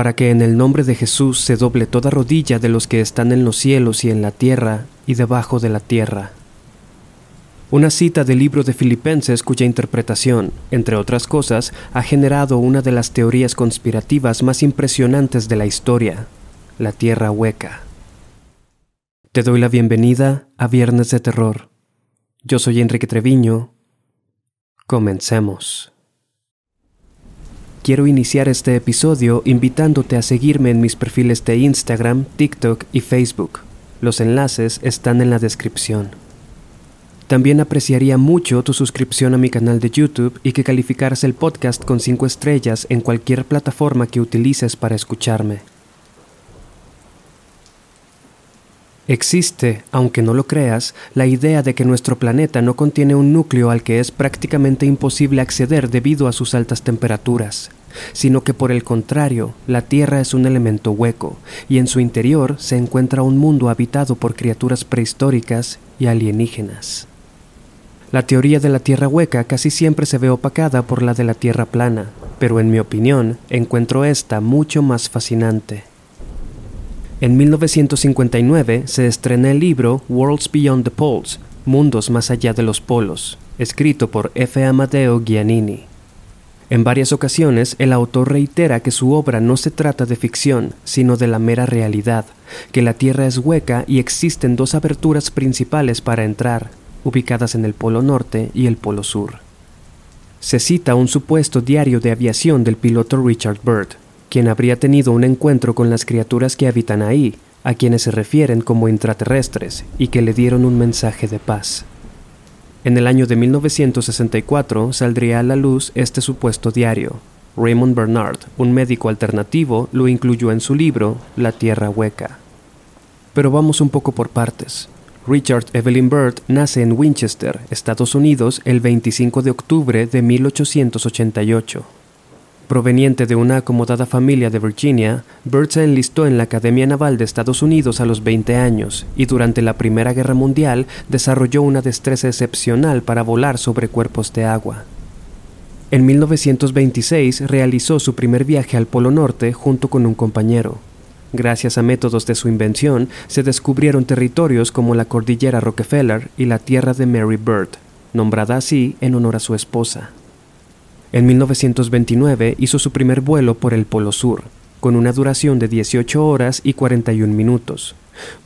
para que en el nombre de Jesús se doble toda rodilla de los que están en los cielos y en la tierra y debajo de la tierra. Una cita del libro de Filipenses cuya interpretación, entre otras cosas, ha generado una de las teorías conspirativas más impresionantes de la historia, la Tierra hueca. Te doy la bienvenida a Viernes de Terror. Yo soy Enrique Treviño. Comencemos. Quiero iniciar este episodio invitándote a seguirme en mis perfiles de Instagram, TikTok y Facebook. Los enlaces están en la descripción. También apreciaría mucho tu suscripción a mi canal de YouTube y que calificaras el podcast con 5 estrellas en cualquier plataforma que utilices para escucharme. Existe, aunque no lo creas, la idea de que nuestro planeta no contiene un núcleo al que es prácticamente imposible acceder debido a sus altas temperaturas, sino que por el contrario, la Tierra es un elemento hueco, y en su interior se encuentra un mundo habitado por criaturas prehistóricas y alienígenas. La teoría de la Tierra hueca casi siempre se ve opacada por la de la Tierra plana, pero en mi opinión encuentro esta mucho más fascinante. En 1959 se estrena el libro Worlds Beyond the Poles, Mundos más allá de los polos, escrito por F. Amadeo Giannini. En varias ocasiones el autor reitera que su obra no se trata de ficción, sino de la mera realidad, que la Tierra es hueca y existen dos aberturas principales para entrar, ubicadas en el Polo Norte y el Polo Sur. Se cita un supuesto diario de aviación del piloto Richard Byrd, quien habría tenido un encuentro con las criaturas que habitan ahí, a quienes se refieren como intraterrestres, y que le dieron un mensaje de paz. En el año de 1964 saldría a la luz este supuesto diario. Raymond Bernard, un médico alternativo, lo incluyó en su libro La Tierra Hueca. Pero vamos un poco por partes. Richard Evelyn Byrd nace en Winchester, Estados Unidos, el 25 de octubre de 1888. Proveniente de una acomodada familia de Virginia, Byrd se enlistó en la Academia Naval de Estados Unidos a los 20 años y durante la Primera Guerra Mundial desarrolló una destreza excepcional para volar sobre cuerpos de agua. En 1926 realizó su primer viaje al Polo Norte junto con un compañero. Gracias a métodos de su invención, se descubrieron territorios como la cordillera Rockefeller y la tierra de Mary Byrd, nombrada así en honor a su esposa. En 1929 hizo su primer vuelo por el Polo Sur, con una duración de 18 horas y 41 minutos.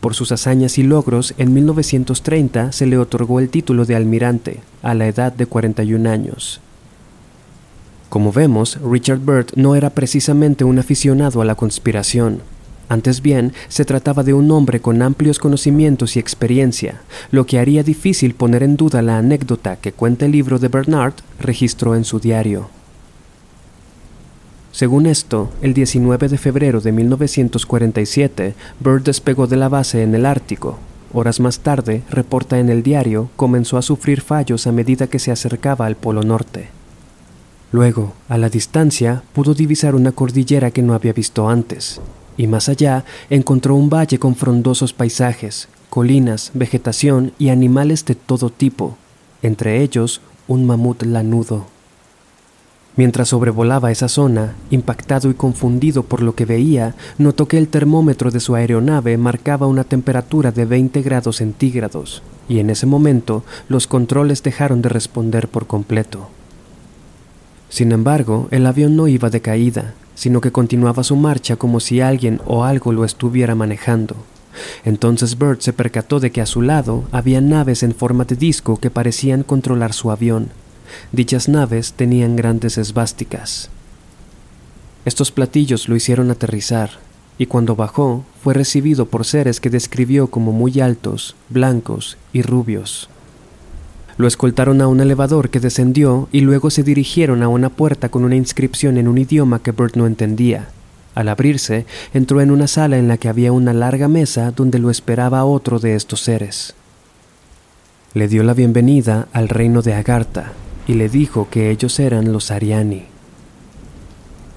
Por sus hazañas y logros, en 1930 se le otorgó el título de almirante, a la edad de 41 años. Como vemos, Richard Byrd no era precisamente un aficionado a la conspiración, antes bien, se trataba de un hombre con amplios conocimientos y experiencia, lo que haría difícil poner en duda la anécdota que cuenta el libro de Bernard registró en su diario. Según esto, el 19 de febrero de 1947, Byrd despegó de la base en el Ártico. Horas más tarde, reporta en el diario, comenzó a sufrir fallos a medida que se acercaba al Polo Norte. Luego, a la distancia, pudo divisar una cordillera que no había visto antes, y más allá encontró un valle con frondosos paisajes, colinas, vegetación y animales de todo tipo, entre ellos un mamut lanudo. Mientras sobrevolaba esa zona, impactado y confundido por lo que veía, notó que el termómetro de su aeronave marcaba una temperatura de 20 grados centígrados, y en ese momento los controles dejaron de responder por completo. Sin embargo, el avión no iba de caída, sino que continuaba su marcha como si alguien o algo lo estuviera manejando. Entonces Bert se percató de que a su lado había naves en forma de disco que parecían controlar su avión. Dichas naves tenían grandes esvásticas. Estos platillos lo hicieron aterrizar, y cuando bajó fue recibido por seres que describió como muy altos, blancos y rubios. Lo escoltaron a un elevador que descendió y luego se dirigieron a una puerta con una inscripción en un idioma que Bert no entendía. Al abrirse, entró en una sala en la que había una larga mesa donde lo esperaba otro de estos seres. Le dio la bienvenida al reino de Agartha y le dijo que ellos eran los Ariani.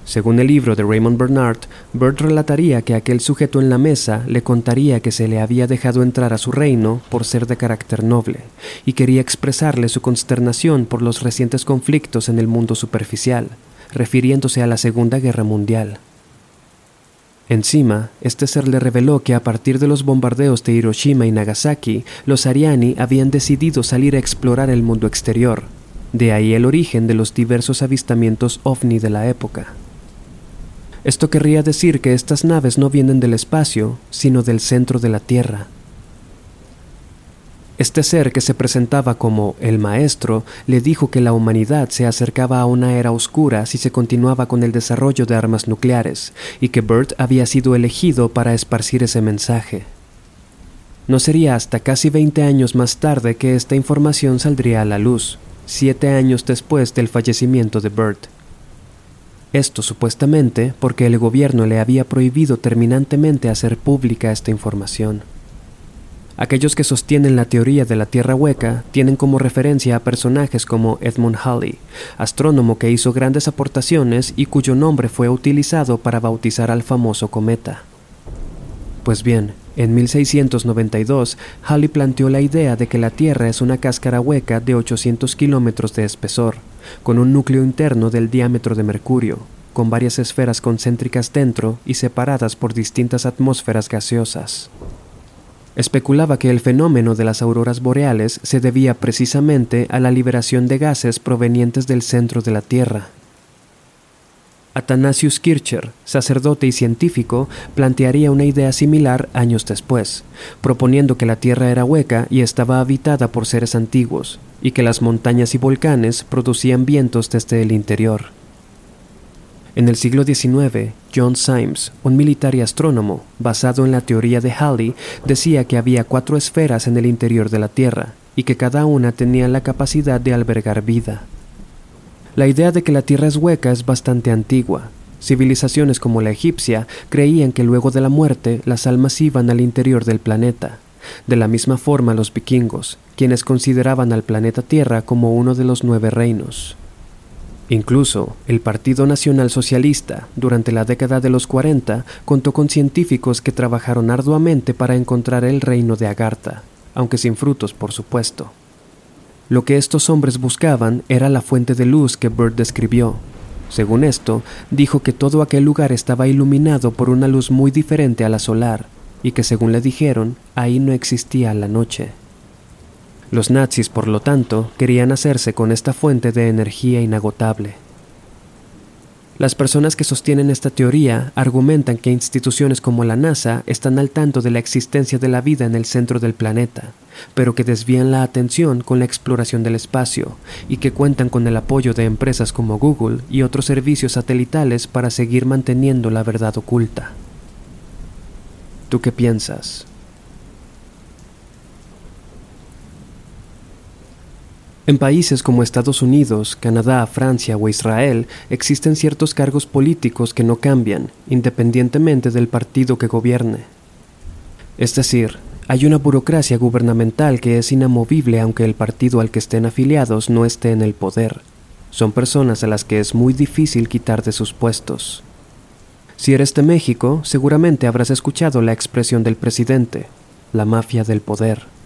Según el libro de Raymond Bernard, Bert relataría que aquel sujeto en la mesa le contaría que se le había dejado entrar a su reino por ser de carácter noble, y quería expresarle su consternación por los recientes conflictos en el mundo superficial, refiriéndose a la Segunda Guerra Mundial. Encima, este ser le reveló que a partir de los bombardeos de Hiroshima y Nagasaki, los Ariani habían decidido salir a explorar el mundo exterior. De ahí el origen de los diversos avistamientos ovni de la época. Esto querría decir que estas naves no vienen del espacio, sino del centro de la Tierra. Este ser que se presentaba como el maestro le dijo que la humanidad se acercaba a una era oscura si se continuaba con el desarrollo de armas nucleares y que Bert había sido elegido para esparcir ese mensaje. No sería hasta casi 20 años más tarde que esta información saldría a la luz, siete años después del fallecimiento de Bert. Esto supuestamente porque el gobierno le había prohibido terminantemente hacer pública esta información. Aquellos que sostienen la teoría de la Tierra hueca tienen como referencia a personajes como Edmund Halley, astrónomo que hizo grandes aportaciones y cuyo nombre fue utilizado para bautizar al famoso cometa. Pues bien, en 1692, Halley planteó la idea de que la Tierra es una cáscara hueca de 800 kilómetros de espesor, con un núcleo interno del diámetro de Mercurio, con varias esferas concéntricas dentro y separadas por distintas atmósferas gaseosas especulaba que el fenómeno de las auroras boreales se debía precisamente a la liberación de gases provenientes del centro de la Tierra. Athanasius Kircher, sacerdote y científico, plantearía una idea similar años después, proponiendo que la Tierra era hueca y estaba habitada por seres antiguos, y que las montañas y volcanes producían vientos desde el interior. En el siglo XIX, John Symes, un militar y astrónomo, basado en la teoría de Halley, decía que había cuatro esferas en el interior de la Tierra y que cada una tenía la capacidad de albergar vida. La idea de que la Tierra es hueca es bastante antigua. Civilizaciones como la egipcia creían que luego de la muerte las almas iban al interior del planeta. De la misma forma los vikingos, quienes consideraban al planeta Tierra como uno de los nueve reinos. Incluso el Partido Nacional Socialista, durante la década de los 40, contó con científicos que trabajaron arduamente para encontrar el reino de Agartha, aunque sin frutos, por supuesto. Lo que estos hombres buscaban era la fuente de luz que Bird describió. Según esto, dijo que todo aquel lugar estaba iluminado por una luz muy diferente a la solar, y que según le dijeron, ahí no existía la noche. Los nazis, por lo tanto, querían hacerse con esta fuente de energía inagotable. Las personas que sostienen esta teoría argumentan que instituciones como la NASA están al tanto de la existencia de la vida en el centro del planeta, pero que desvían la atención con la exploración del espacio y que cuentan con el apoyo de empresas como Google y otros servicios satelitales para seguir manteniendo la verdad oculta. ¿Tú qué piensas? En países como Estados Unidos, Canadá, Francia o Israel existen ciertos cargos políticos que no cambian, independientemente del partido que gobierne. Es decir, hay una burocracia gubernamental que es inamovible aunque el partido al que estén afiliados no esté en el poder. Son personas a las que es muy difícil quitar de sus puestos. Si eres de México, seguramente habrás escuchado la expresión del presidente, la mafia del poder.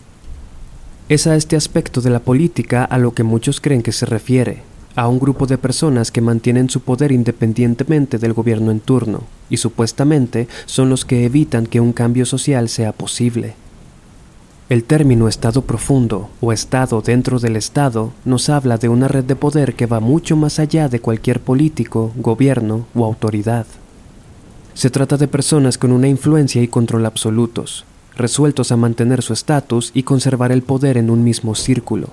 Es a este aspecto de la política a lo que muchos creen que se refiere, a un grupo de personas que mantienen su poder independientemente del gobierno en turno, y supuestamente son los que evitan que un cambio social sea posible. El término Estado profundo o Estado dentro del Estado nos habla de una red de poder que va mucho más allá de cualquier político, gobierno o autoridad. Se trata de personas con una influencia y control absolutos, resueltos a mantener su estatus y conservar el poder en un mismo círculo.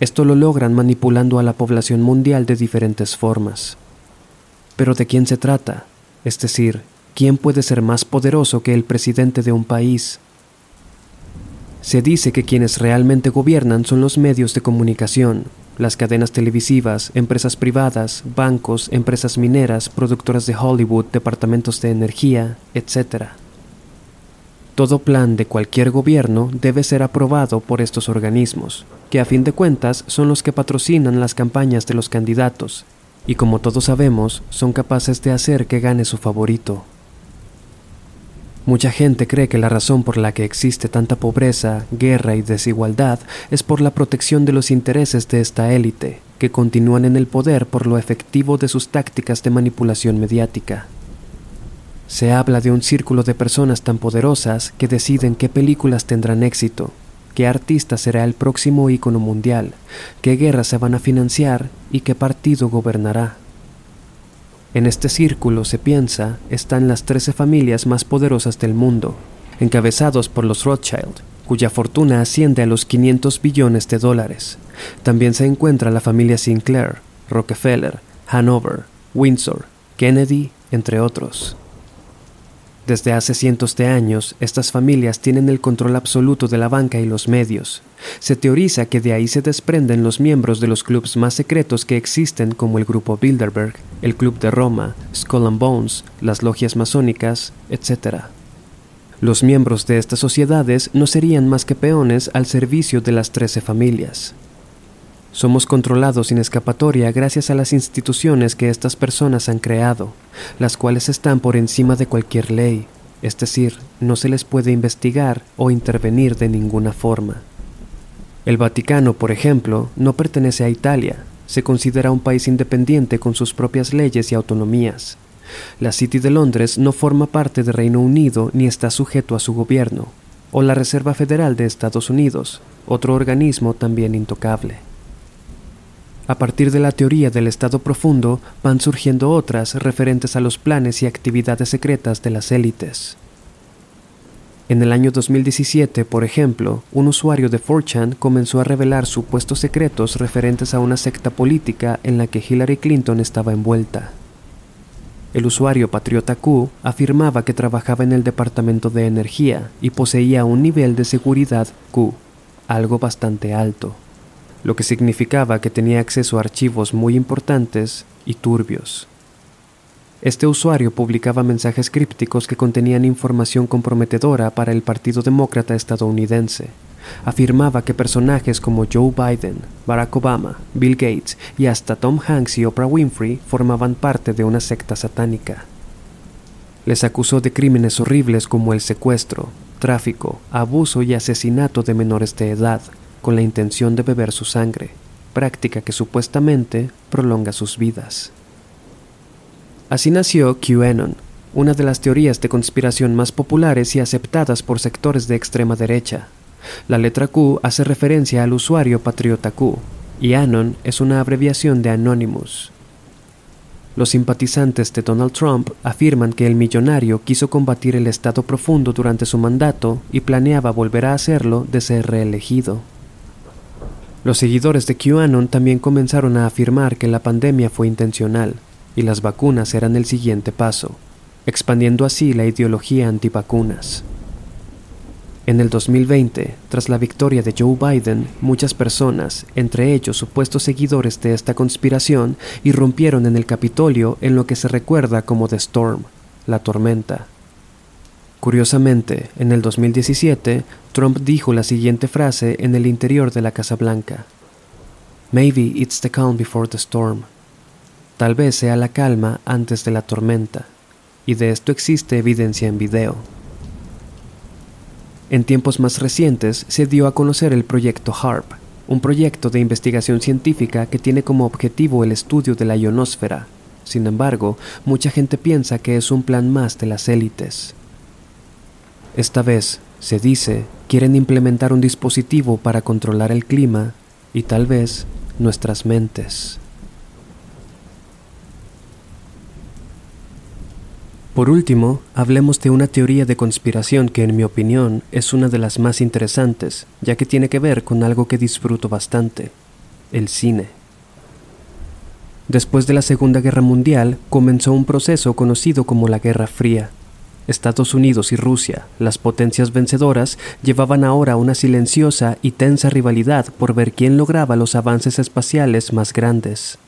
Esto lo logran manipulando a la población mundial de diferentes formas. Pero ¿de quién se trata? Es decir, ¿quién puede ser más poderoso que el presidente de un país? Se dice que quienes realmente gobiernan son los medios de comunicación, las cadenas televisivas, empresas privadas, bancos, empresas mineras, productoras de Hollywood, departamentos de energía, etc. Todo plan de cualquier gobierno debe ser aprobado por estos organismos, que a fin de cuentas son los que patrocinan las campañas de los candidatos, y como todos sabemos, son capaces de hacer que gane su favorito. Mucha gente cree que la razón por la que existe tanta pobreza, guerra y desigualdad es por la protección de los intereses de esta élite, que continúan en el poder por lo efectivo de sus tácticas de manipulación mediática. Se habla de un círculo de personas tan poderosas que deciden qué películas tendrán éxito, qué artista será el próximo ícono mundial, qué guerras se van a financiar y qué partido gobernará. En este círculo, se piensa, están las 13 familias más poderosas del mundo, encabezados por los Rothschild, cuya fortuna asciende a los 500 billones de dólares. También se encuentra la familia Sinclair, Rockefeller, Hanover, Windsor, Kennedy, entre otros. Desde hace cientos de años, estas familias tienen el control absoluto de la banca y los medios. Se teoriza que de ahí se desprenden los miembros de los clubes más secretos que existen como el Grupo Bilderberg, el Club de Roma, Skull and Bones, las logias masónicas, etc. Los miembros de estas sociedades no serían más que peones al servicio de las trece familias. Somos controlados sin escapatoria gracias a las instituciones que estas personas han creado, las cuales están por encima de cualquier ley, es decir, no se les puede investigar o intervenir de ninguna forma. El Vaticano, por ejemplo, no pertenece a Italia, se considera un país independiente con sus propias leyes y autonomías. La City de Londres no forma parte del Reino Unido ni está sujeto a su gobierno, o la Reserva Federal de Estados Unidos, otro organismo también intocable. A partir de la teoría del estado profundo van surgiendo otras referentes a los planes y actividades secretas de las élites. En el año 2017, por ejemplo, un usuario de 4chan comenzó a revelar supuestos secretos referentes a una secta política en la que Hillary Clinton estaba envuelta. El usuario Patriota Q afirmaba que trabajaba en el Departamento de Energía y poseía un nivel de seguridad Q, algo bastante alto lo que significaba que tenía acceso a archivos muy importantes y turbios. Este usuario publicaba mensajes crípticos que contenían información comprometedora para el Partido Demócrata estadounidense. Afirmaba que personajes como Joe Biden, Barack Obama, Bill Gates y hasta Tom Hanks y Oprah Winfrey formaban parte de una secta satánica. Les acusó de crímenes horribles como el secuestro, tráfico, abuso y asesinato de menores de edad, con la intención de beber su sangre, práctica que supuestamente prolonga sus vidas. Así nació QAnon, una de las teorías de conspiración más populares y aceptadas por sectores de extrema derecha. La letra Q hace referencia al usuario patriota Q, y Anon es una abreviación de Anonymous. Los simpatizantes de Donald Trump afirman que el millonario quiso combatir el estado profundo durante su mandato y planeaba volver a hacerlo de ser reelegido. Los seguidores de QAnon también comenzaron a afirmar que la pandemia fue intencional y las vacunas eran el siguiente paso, expandiendo así la ideología antivacunas. En el 2020, tras la victoria de Joe Biden, muchas personas, entre ellos supuestos seguidores de esta conspiración, irrumpieron en el Capitolio en lo que se recuerda como The Storm, la tormenta. Curiosamente, en el 2017, Trump dijo la siguiente frase en el interior de la Casa Blanca. Maybe it's the calm before the storm. Tal vez sea la calma antes de la tormenta, y de esto existe evidencia en video. En tiempos más recientes se dio a conocer el proyecto HARP, un proyecto de investigación científica que tiene como objetivo el estudio de la ionosfera. Sin embargo, mucha gente piensa que es un plan más de las élites. Esta vez, se dice, quieren implementar un dispositivo para controlar el clima y tal vez nuestras mentes. Por último, hablemos de una teoría de conspiración que en mi opinión es una de las más interesantes, ya que tiene que ver con algo que disfruto bastante, el cine. Después de la Segunda Guerra Mundial comenzó un proceso conocido como la Guerra Fría, Estados Unidos y Rusia, las potencias vencedoras, llevaban ahora una silenciosa y tensa rivalidad por ver quién lograba los avances espaciales más grandes.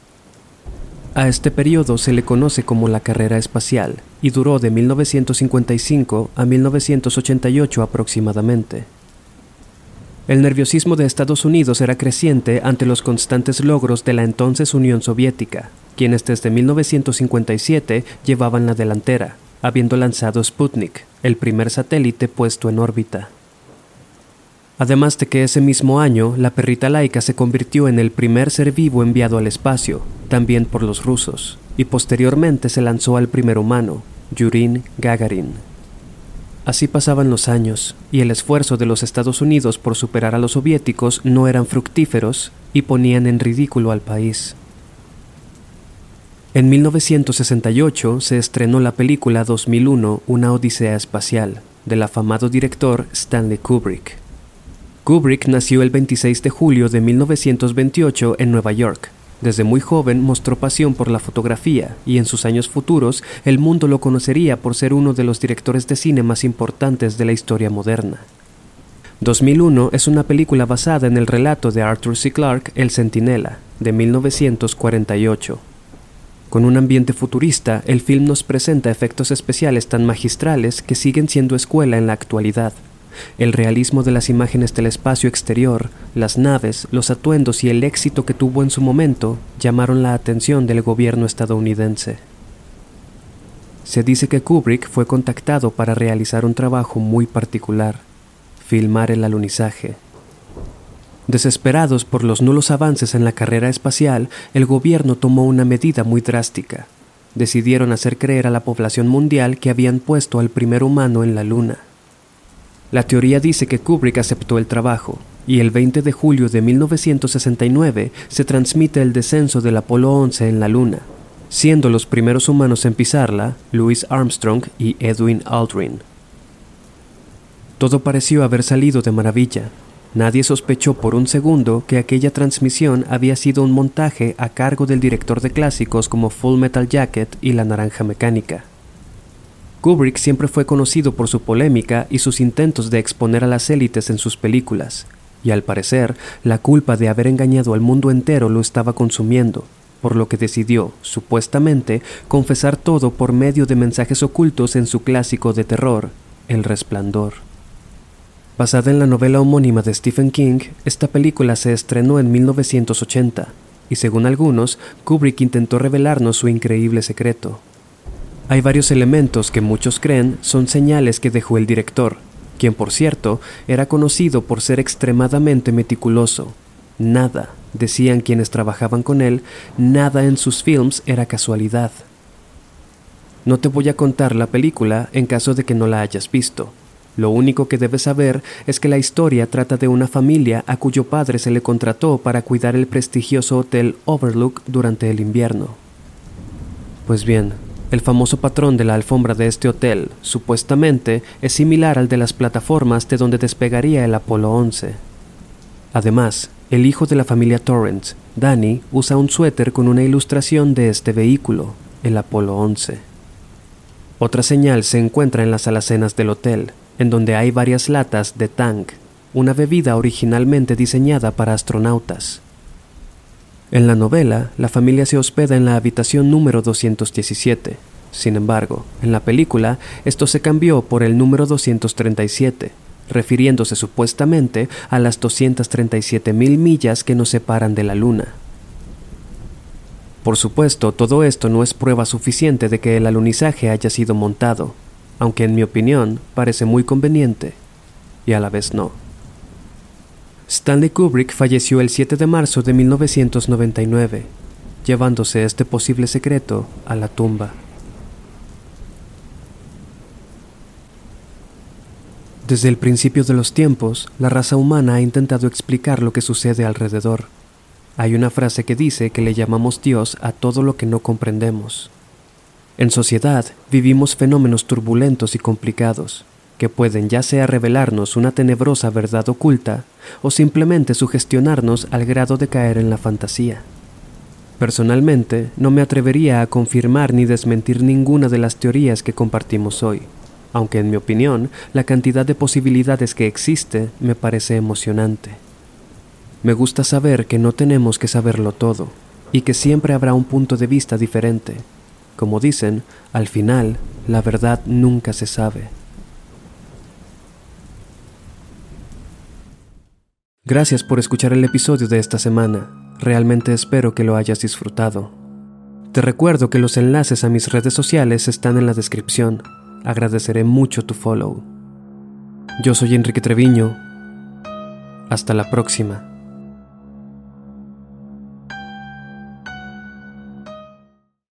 A este periodo se le conoce como la carrera espacial y duró de 1955 a 1988 aproximadamente. El nerviosismo de Estados Unidos era creciente ante los constantes logros de la entonces Unión Soviética, quienes desde 1957 llevaban la delantera, habiendo lanzado Sputnik, el primer satélite puesto en órbita. Además de que ese mismo año la perrita laica se convirtió en el primer ser vivo enviado al espacio, también por los rusos, y posteriormente se lanzó al primer humano, Yurin Gagarin. Así pasaban los años, y el esfuerzo de los Estados Unidos por superar a los soviéticos no eran fructíferos y ponían en ridículo al país. En 1968 se estrenó la película 2001 Una Odisea Espacial, del afamado director Stanley Kubrick. Kubrick nació el 26 de julio de 1928 en Nueva York. Desde muy joven mostró pasión por la fotografía y en sus años futuros el mundo lo conocería por ser uno de los directores de cine más importantes de la historia moderna. 2001 es una película basada en el relato de Arthur C. Clarke El Centinela, de 1948. Con un ambiente futurista, el film nos presenta efectos especiales tan magistrales que siguen siendo escuela en la actualidad. El realismo de las imágenes del espacio exterior, las naves, los atuendos y el éxito que tuvo en su momento llamaron la atención del gobierno estadounidense. Se dice que Kubrick fue contactado para realizar un trabajo muy particular, filmar el alunizaje. Desesperados por los nulos avances en la carrera espacial, el gobierno tomó una medida muy drástica. Decidieron hacer creer a la población mundial que habían puesto al primer humano en la Luna. La teoría dice que Kubrick aceptó el trabajo, y el 20 de julio de 1969 se transmite el descenso del Apolo 11 en la Luna, siendo los primeros humanos en pisarla Louis Armstrong y Edwin Aldrin. Todo pareció haber salido de maravilla, Nadie sospechó por un segundo que aquella transmisión había sido un montaje a cargo del director de clásicos como Full Metal Jacket y La Naranja Mecánica. Kubrick siempre fue conocido por su polémica y sus intentos de exponer a las élites en sus películas, y al parecer la culpa de haber engañado al mundo entero lo estaba consumiendo, por lo que decidió, supuestamente, confesar todo por medio de mensajes ocultos en su clásico de terror, El Resplandor. Basada en la novela homónima de Stephen King, esta película se estrenó en 1980 y según algunos, Kubrick intentó revelarnos su increíble secreto. Hay varios elementos que muchos creen son señales que dejó el director, quien por cierto era conocido por ser extremadamente meticuloso. Nada, decían quienes trabajaban con él, nada en sus films era casualidad. No te voy a contar la película en caso de que no la hayas visto, lo único que debes saber es que la historia trata de una familia a cuyo padre se le contrató para cuidar el prestigioso hotel Overlook durante el invierno. Pues bien, el famoso patrón de la alfombra de este hotel, supuestamente, es similar al de las plataformas de donde despegaría el Apolo 11. Además, el hijo de la familia Torrance, Danny, usa un suéter con una ilustración de este vehículo, el Apolo 11. Otra señal se encuentra en las alacenas del hotel, en donde hay varias latas de Tang, una bebida originalmente diseñada para astronautas. En la novela, la familia se hospeda en la habitación número 217. Sin embargo, en la película, esto se cambió por el número 237, refiriéndose supuestamente a las 237 mil millas que nos separan de la Luna. Por supuesto, todo esto no es prueba suficiente de que el alunizaje haya sido montado, aunque en mi opinión parece muy conveniente y a la vez no. Stanley Kubrick falleció el 7 de marzo de 1999, llevándose este posible secreto a la tumba. Desde el principio de los tiempos, la raza humana ha intentado explicar lo que sucede alrededor. Hay una frase que dice que le llamamos Dios a todo lo que no comprendemos. En sociedad vivimos fenómenos turbulentos y complicados, que pueden ya sea revelarnos una tenebrosa verdad oculta o simplemente sugestionarnos al grado de caer en la fantasía. Personalmente, no me atrevería a confirmar ni desmentir ninguna de las teorías que compartimos hoy, aunque en mi opinión la cantidad de posibilidades que existe me parece emocionante. Me gusta saber que no tenemos que saberlo todo, y que siempre habrá un punto de vista diferente, como dicen, al final, la verdad nunca se sabe. Gracias por escuchar el episodio de esta semana. Realmente espero que lo hayas disfrutado. Te recuerdo que los enlaces a mis redes sociales están en la descripción. Agradeceré mucho tu follow. Yo soy Enrique Treviño. Hasta la próxima.